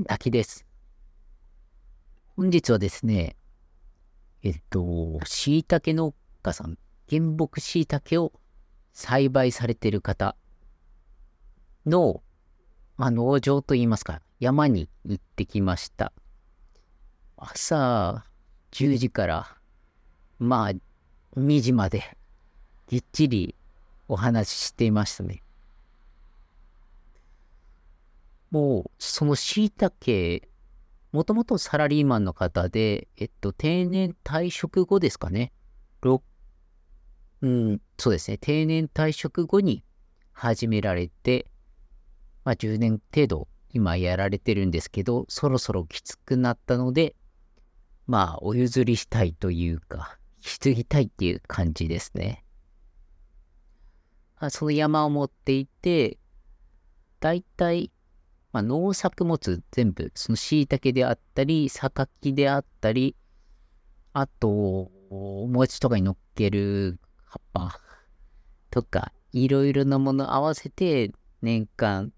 滝です。本日はですね、えっと、椎茸農家さん、原木椎茸を栽培されている方の、まあ、農場といいますか、山に行ってきました。朝10時から、まあ、2時まで、ぎっちりお話ししていましたね。もう、その椎茸、もともとサラリーマンの方で、えっと、定年退職後ですかね。うん、そうですね。定年退職後に始められて、まあ、10年程度今やられてるんですけど、そろそろきつくなったので、まあ、お譲りしたいというか、引き継ぎたいっていう感じですね。その山を持っていて、だいたいまあ、農作物全部、その椎茸であったり、榊であったり、あと、お餅とかに乗っける葉っぱとか、いろいろなもの合わせて、年間、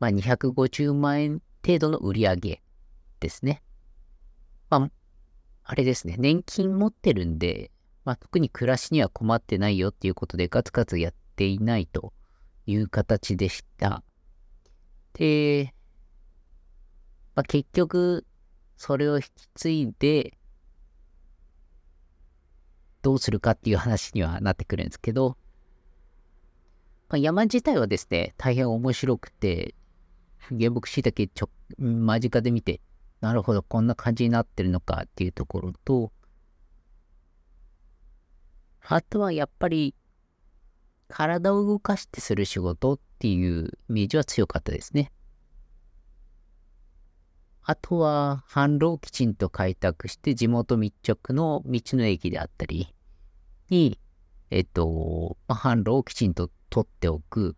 まあ、250万円程度の売り上げですね。まあ、あれですね、年金持ってるんで、まあ、特に暮らしには困ってないよっていうことでガツガツやっていないという形でした。で、まあ、結局、それを引き継いで、どうするかっていう話にはなってくるんですけど、まあ、山自体はですね、大変面白くて、原木椎茸ちょ間近で見て、なるほど、こんな感じになってるのかっていうところと、あとはやっぱり、体を動かしてする仕事っていうイメージは強かったですね。あとは、販路をきちんと開拓して、地元密着の道の駅であったりに、えっと、ま、販路をきちんと取っておく。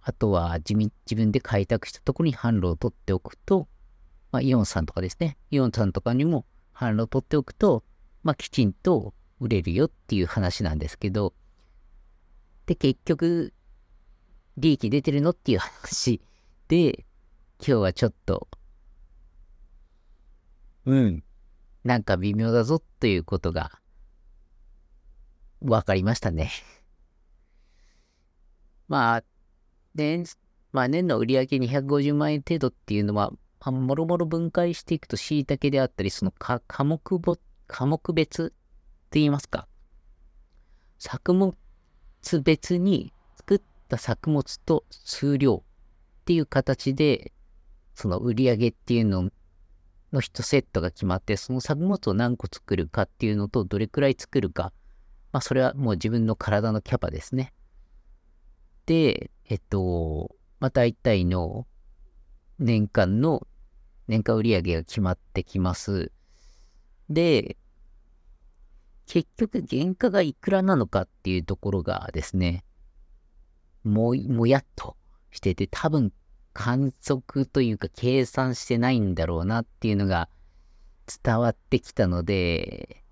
あとは自、自分で開拓したところに販路を取っておくと、まあ、イオンさんとかですね。イオンさんとかにも販路を取っておくと、まあ、きちんと売れるよっていう話なんですけど、で、結局、利益出てるのっていう話で、今日はちょっと、うん、なんか微妙だぞということが、わかりましたね。まあ、年、まあ年の売り上げ250万円程度っていうのは、まあ、もろもろ分解していくと椎茸であったり、その科目ぼ、科目別って言いますか。作物別に作った作物と数量っていう形で、その売り上げっていうのの1セットが決まって、その作物を何個作るかっていうのと、どれくらい作るか。まあ、それはもう自分の体のキャパですね。で、えっと、まあ、大体の年間の年間売上が決まってきます。で、結局原価がいくらなのかっていうところがですね、も、もやっとしてて、多分観測というか計算してないんだろうなっていうのが伝わってきたので、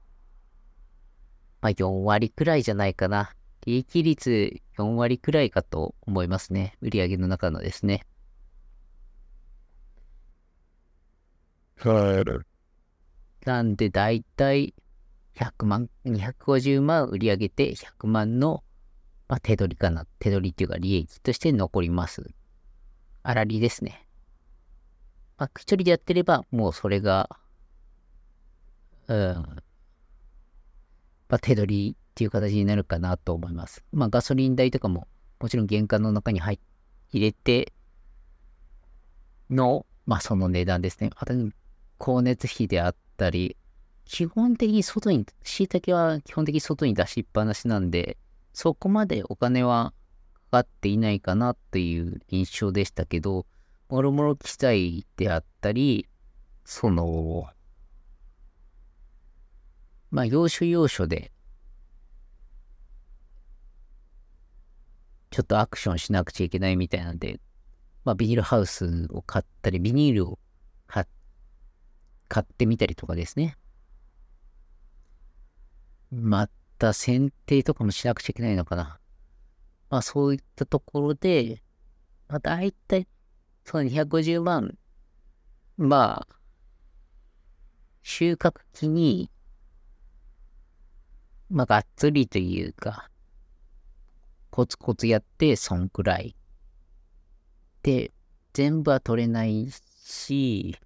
まあ4割くらいじゃないかな。利益率4割くらいかと思いますね。売上の中のですね。なんでだいたい100万、250万売り上げて100万の、まあ、手取りかな。手取りっていうか利益として残ります。粗利ですね。まあ、一人でやってれば、もうそれが、うん、まあ、手取りっていう形になるかなと思います。まあ、ガソリン代とかも、もちろん玄関の中に入入れての、まあ、その値段ですね。あと、光熱費であったり、基本的に外に、椎茸は基本的に外に出しっぱなしなんで、そこまでお金はかかっていないかなという印象でしたけど、もろもろ機材であったり、その、まあ、要所要所で、ちょっとアクションしなくちゃいけないみたいなんで、まあ、ビニールハウスを買ったり、ビニールを買ってみたりとかですね。また剪定とかもしなくちゃいけないのかな。まあそういったところで、まあ大体、その250万、まあ、収穫期に、まあ、がっつりというか、コツコツやって、そんくらい。で、全部は取れないし、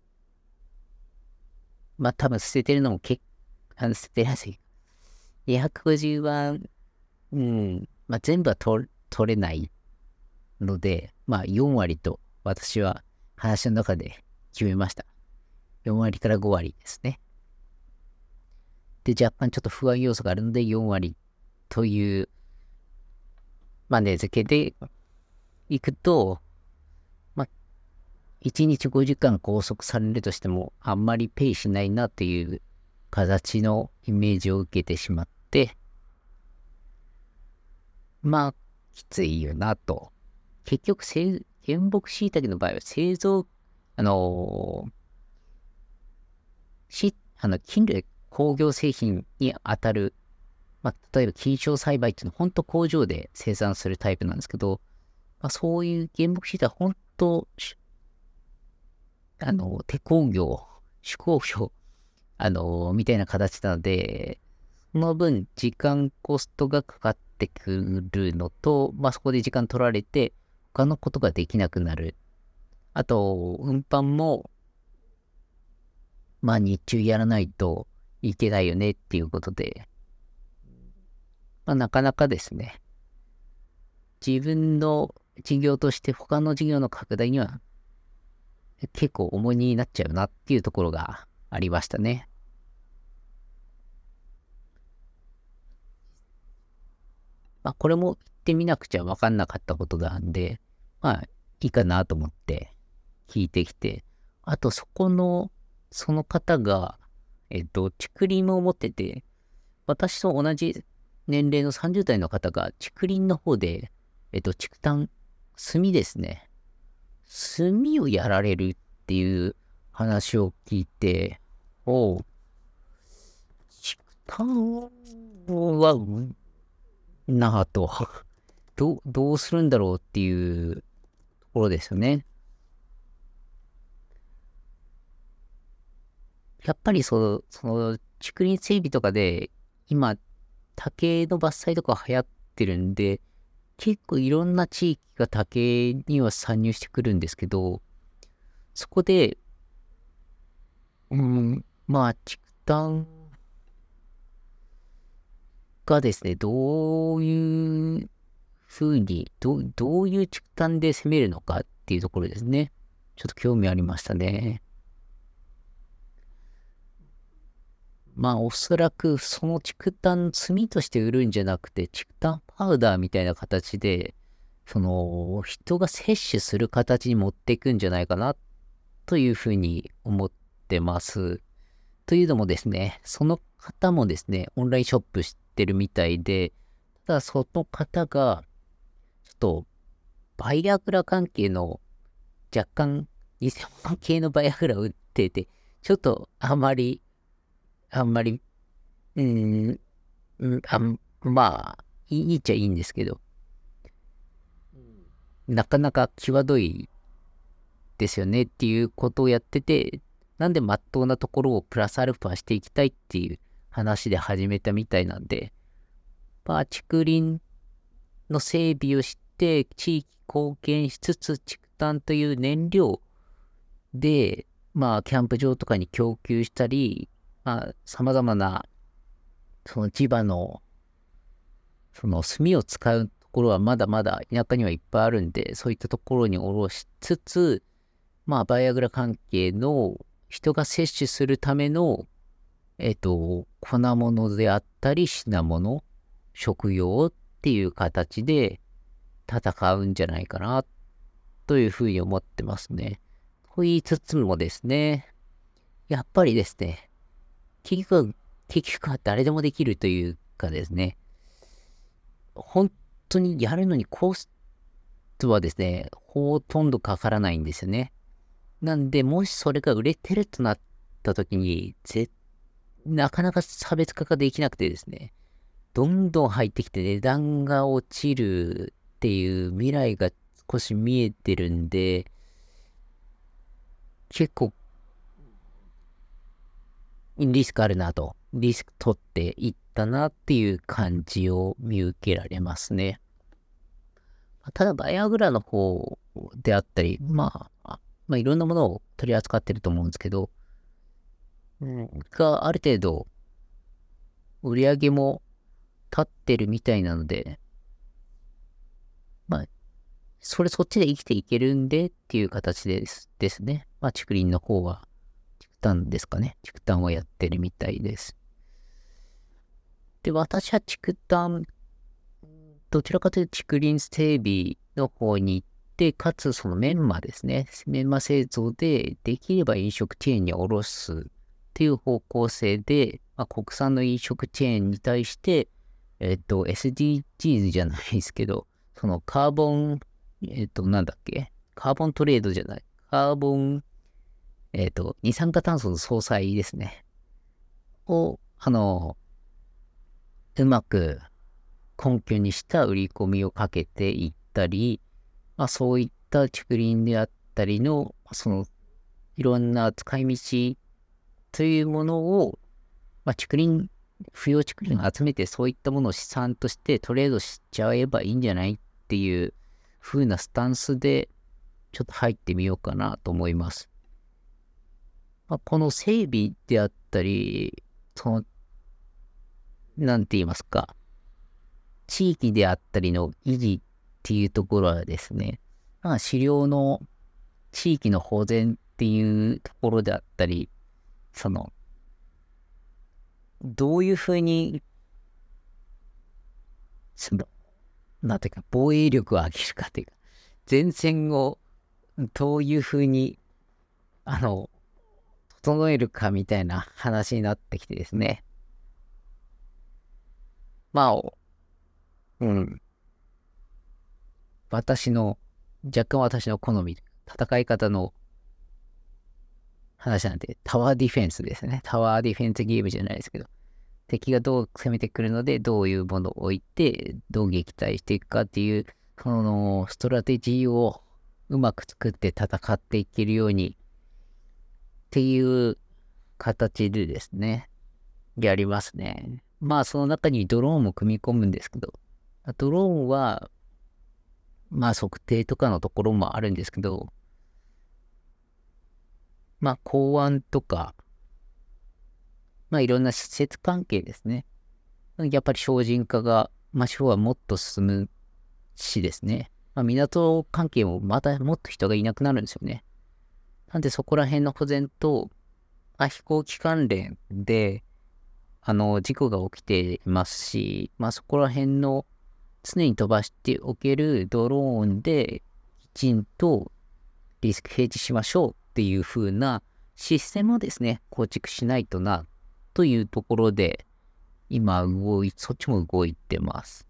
まあ多分捨ててるのも結あの捨てやすい。250は、うん、まあ全部は取れないので、まあ4割と私は話の中で決めました。4割から5割ですね。で、若干ちょっと不安要素があるので4割という、まあね、付けでいくと、ま、1日5時間拘束されるとしても、あんまりペイしないなという形のイメージを受けてしまって、まあ、きついよなと。結局、原木椎茸の場合は製造、あのー、し、あの、菌類工業製品に当たる、まあ、例えば菌床栽培っていうのは本当工場で生産するタイプなんですけど、まあ、そういう原木シートは本当、あの、手工業、手工業、あの、みたいな形なので、その分時間コストがかかってくるのと、まあそこで時間取られて、他のことができなくなる。あと、運搬も、まあ日中やらないといけないよねっていうことで、まあなかなかですね、自分の事業として他の事業の拡大には結構重荷になっちゃうなっていうところがありましたね。まあこれも言ってみなくちゃわかんなかったことなんで、まあいいかなと思って聞いてきて、あとそこの、その方が、えっと、竹林を持ってて、私と同じ年齢の30代の方が竹林の方で、えっと、竹炭、炭ですね。炭をやられるっていう話を聞いて、おう、竹炭は、なぁと、ど、どうするんだろうっていうところですよね。やっぱりその、その、竹林整備とかで、今、竹の伐採とか流行ってるんで、結構いろんな地域が竹には参入してくるんですけど、そこで、うん、まあ、竹炭がですね、どういうふうに、どどういう竹炭で攻めるのかっていうところですね。ちょっと興味ありましたね。まあおそらくその竹炭炭として売るんじゃなくて、竹炭パウダーみたいな形で、その人が摂取する形に持っていくんじゃないかなというふうに思ってます。というのもですね、その方もですね、オンラインショップしてるみたいで、ただその方が、ちょっと、バイアグラ関係の若干偽物系のバイアグラを売ってて、ちょっとあまりあんまり、うん、うん、あまあ、いいっちゃいいんですけど、なかなか際どいですよねっていうことをやってて、なんでまっとうなところをプラスアルファしていきたいっていう話で始めたみたいなんで、まあ、竹林の整備をして、地域貢献しつつ、竹炭という燃料で、まあ、キャンプ場とかに供給したり、まあ、様々な、その地場の、その炭を使うところはまだまだ田舎にはいっぱいあるんで、そういったところにおろしつつ、まあ、バイアグラ関係の人が摂取するための、えっ、と、粉物であったり品物、食用っていう形で戦うんじゃないかな、というふうに思ってますね。と言いつつもですね、やっぱりですね、結局、結局は誰でもできるというかですね、本当にやるのにコストはですね、ほとんどかからないんですよね。なんで、もしそれが売れてるとなった時に、ぜ、なかなか差別化ができなくてですね、どんどん入ってきて値段が落ちるっていう未来が少し見えてるんで、結構、リスクあるなと、リスク取っていったなっていう感じを見受けられますね。ただ、バイアグラの方であったり、まあ、まあ、いろんなものを取り扱ってると思うんですけど、がある程度、売り上げも立ってるみたいなので、まあ、それそっちで生きていけるんでっていう形ですですね。まあ、竹林の方は、竹炭ですかね。竹炭をやってるみたいです。で、私は竹炭、どちらかというと竹林整備の方に行って、かつそのメンマですね。メンマ製造でできれば飲食チェーンに卸すっていう方向性で、まあ、国産の飲食チェーンに対して、えっと、SDGs じゃないですけど、そのカーボン、えっと、なんだっけ？カーボントレードじゃない。カーボン、えっと、二酸化炭素の総裁ですね。を、あの、うまく根拠にした売り込みをかけていったり、まあ、そういった竹林であったりの、その、いろんな使い道というものを、まあ、竹林、不要竹林を集めてそういったものを資産としてトレードしちゃえばいいんじゃないっていう風なスタンスでちょっと入ってみようかなと思います。まあ、この整備であったり、その、なんて言いますか、地域であったりの維持っていうところはですね、まあ、狩猟の地域の保全っていうところであったり、その、どういうふうに、その、なんていうか、防衛力を上げるかというか、前線をどういうふうに、あの、整えるかみたいな話になってきてですね。まあ、うん。私の、若干私の好み、戦い方の話なんで、タワーディフェンスですね。タワーディフェンスゲームじゃないですけど、敵がどう攻めてくるので、どういうものを置いて、どう撃退していくかっていう、そのストラテジーをうまく作って戦っていけるようにっていう形でですね、やりますね。まあその中にドローンも組み込むんですけど、ドローンは、まあ測定とかのところもあるんですけど、まあ、港湾とか、まあ、いろんな施設関係ですね。やっぱり精進化が、まあ、地方はもっと進むしですね。まあ、港関係もまたもっと人がいなくなるんですよね。なんでそこら辺の保全と、まあ、飛行機関連で、あの、事故が起きていますし、まあそこら辺の常に飛ばしておけるドローンできちんとリスクヘッジしましょうっていう風なシステムをですね、構築しないとな、というところで、今動い、そっちも動いてます。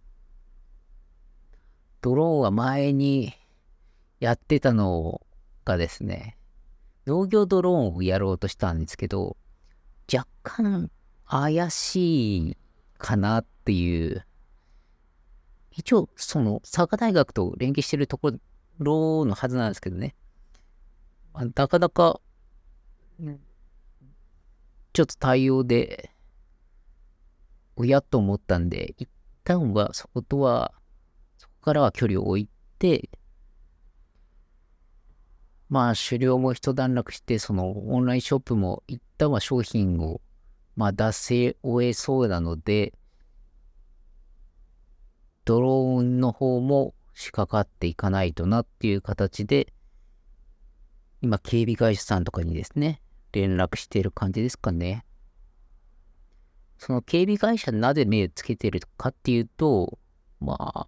ドローンは前にやってたのがですね、農業ドローンをやろうとしたんですけど、若干怪しいかなっていう、一応その佐賀大学と連携してるところのはずなんですけどね、なかなか、ちょっと対応で、おやと思ったんで、一旦はそことは、そこからは距離を置いて、まあ、狩猟も一段落して、そのオンラインショップも一旦は商品を、まあ、出せ終えそうなので、ドローンの方も仕掛かっていかないとなっていう形で、今、警備会社さんとかにですね、連絡している感じですかね。その警備会社なぜ目をつけてるかっていうと、まあ、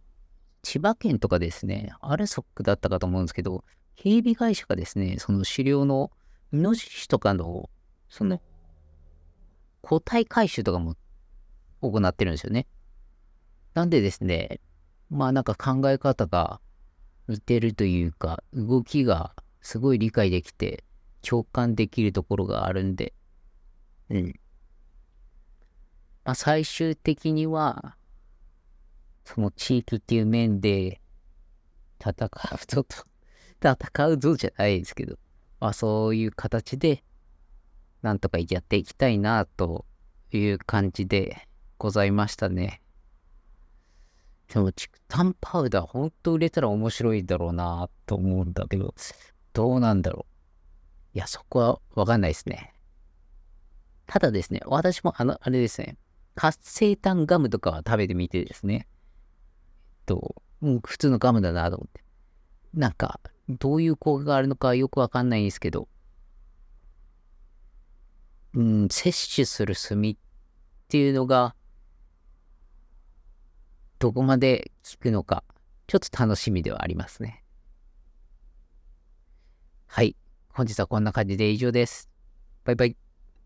千葉県とかですね、アルソックだったかと思うんですけど、警備会社がですね、その狩猟のイノシシとかの、その、個体回収とかも行ってるんですよね。なんでですね、まあなんか考え方が似てるというか、動きがすごい理解できて、共感できるところがあるんで、うん。まあ、最終的には、その地域っていう面で、戦うぞと、戦うぞじゃないですけど、まあ、そういう形で、なんとかやっていきたいな、という感じでございましたね。でも、竹炭パウダー、ほんと売れたら面白いだろうな、と思うんだけど、どうなんだろう。いや、そこはわかんないですね。ただですね、私もあの、あれですね、活性炭ガムとかは食べてみてですね、と、うん、普通のガムだなと思って。なんか、どういう効果があるのかよくわかんないんですけど、うん、摂取する炭っていうのが、どこまで効くのか、ちょっと楽しみではありますね。はい。本日はこんな感じで以上です。バイバイ。